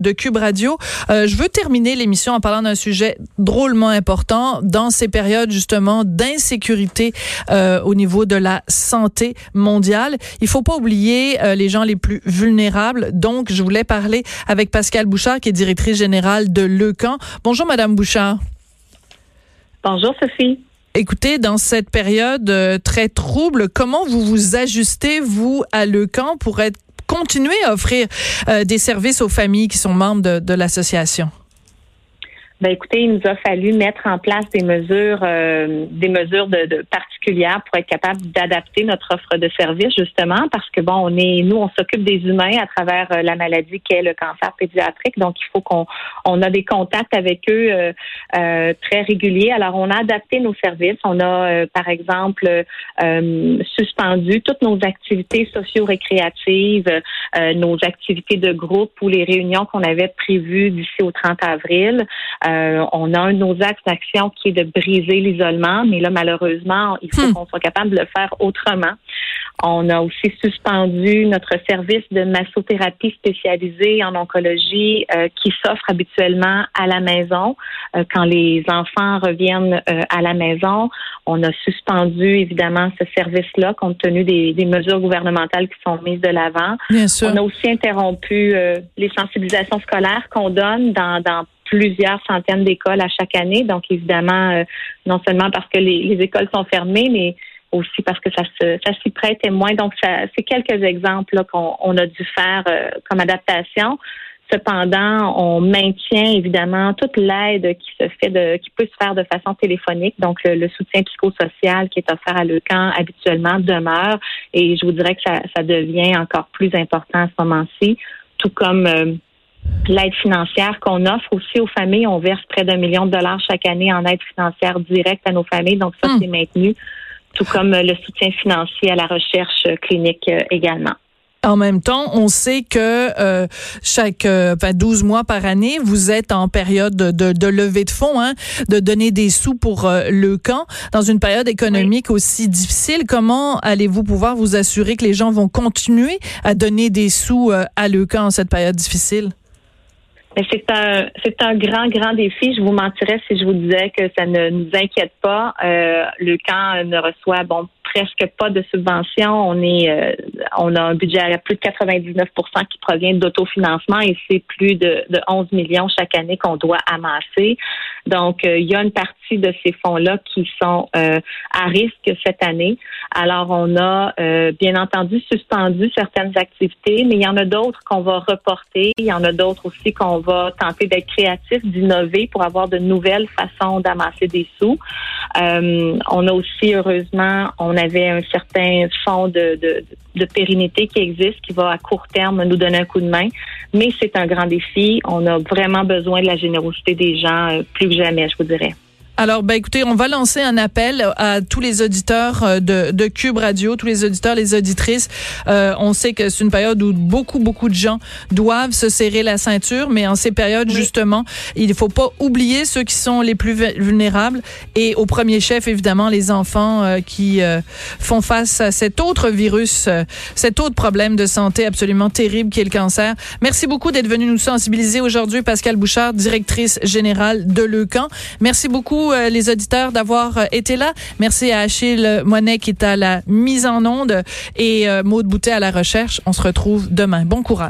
de Cube Radio. Euh, je veux terminer l'émission en parlant d'un sujet drôlement important dans ces périodes justement d'insécurité euh, au niveau de la santé mondiale. Il faut pas oublier euh, les gens les plus vulnérables. Donc, je voulais parler avec Pascal Bouchard, qui est directrice générale de Leucan. Bonjour, Madame Bouchard. Bonjour, Sophie. Écoutez, dans cette période très trouble, comment vous vous ajustez, vous, à Leucan, pour être continuer à offrir euh, des services aux familles qui sont membres de, l'association? Ben écoutez, il nous a fallu mettre en place des mesures, euh, des mesures de, de, pour être capable d'adapter notre offre de service justement parce que bon, on est, nous, on s'occupe des humains à travers euh, la maladie qu'est le cancer pédiatrique, donc il faut qu'on on a des contacts avec eux euh, euh très réguliers. Alors on a adapté nos services, on a par exemple suspendu toutes nos activités socio-récréatives, nos activités de groupe ou les réunions qu'on avait prévues d'ici au 30 avril. Euh, on a un de nos axes d'action qui est de briser l'isolement, mais là, malheureusement, il faut hmm. qu'on soit capable de le faire autrement. On a aussi suspendu notre service de massothérapie spécialisée en oncologie euh, qui s'offre habituellement à la maison euh, quand les enfants reviennent à la maison. On a suspendu évidemment ce service-là compte tenu des, mesures gouvernementales qui sont mises de l'avant. On a aussi interrompu les sensibilisations scolaires qu'on donne dans, dans plusieurs centaines d'écoles à chaque année. Donc, évidemment, euh, non seulement parce que les, écoles sont fermées, mais aussi parce que ça se, ça s'y prête moins. Donc, c'est quelques exemples qu'on a dû faire euh, comme adaptation. Cependant, on maintient évidemment toute l'aide qui se fait de, qui peut se faire de façon téléphonique. Donc, le, soutien psychosocial qui est offert à Leucan habituellement demeure. Et je vous dirais que ça, ça devient encore plus important à ce moment-ci, tout comme euh, l'aide financière qu'on offre aussi aux familles. On verse près d'un million de dollars chaque année en aide financière directe à nos familles. Donc ça, hmm. c'est maintenu, tout comme le soutien financier à la recherche clinique euh, également. En même temps, on sait que euh, chaque euh, 12 mois par année, vous êtes en période de, de, levée de fonds, hein, de donner des sous pour euh, le camp. Dans une période économique aussi difficile, comment allez-vous pouvoir vous assurer que les gens vont continuer à donner des sous euh, à le camp en cette période difficile? C'est un c'est un grand grand défi. Je vous mentirais si je vous disais que ça ne nous inquiète pas. Euh, le camp ne reçoit bon presque pas de subventions. On est, euh, on a un budget à plus de 99% qui provient d'autofinancement et c'est plus de, de 11 millions chaque année qu'on doit amasser. Donc, euh, il y a une partie de ces fonds-là qui sont euh, à risque cette année. Alors, on a bien entendu suspendu certaines activités, mais il y en a d'autres qu'on va reporter. Il y en a d'autres aussi qu'on va tenter d'être créatifs, d'innover pour avoir de nouvelles façons d'amasser des sous. on a aussi, heureusement, on avait un certain fonds de, de, pérennité qui existe, qui va à court terme nous donner un coup de main. Mais c'est un grand défi. On a vraiment besoin de la générosité des gens euh, plus que jamais, je vous dirais. Alors, ben écoutez, on va lancer un appel à tous les auditeurs euh, de, de Cube Radio, tous les auditeurs, les auditrices. Euh, on sait que c'est une période où beaucoup, beaucoup de gens doivent se serrer la ceinture, mais en ces périodes, justement, il ne faut pas oublier ceux qui sont les plus vulnérables et au premier chef, évidemment, les enfants euh, qui font face à cet autre virus, cet autre problème de santé absolument terrible qui est le cancer. Merci beaucoup d'être venu nous sensibiliser aujourd'hui, Pascal Bouchard, directrice générale de Leucan. Merci beaucoup euh, les auditeurs d'avoir euh, été là. Merci à Achille Monet qui est à la mise en onde et euh, Maude Boutet à la recherche. On se retrouve demain. Bon courage.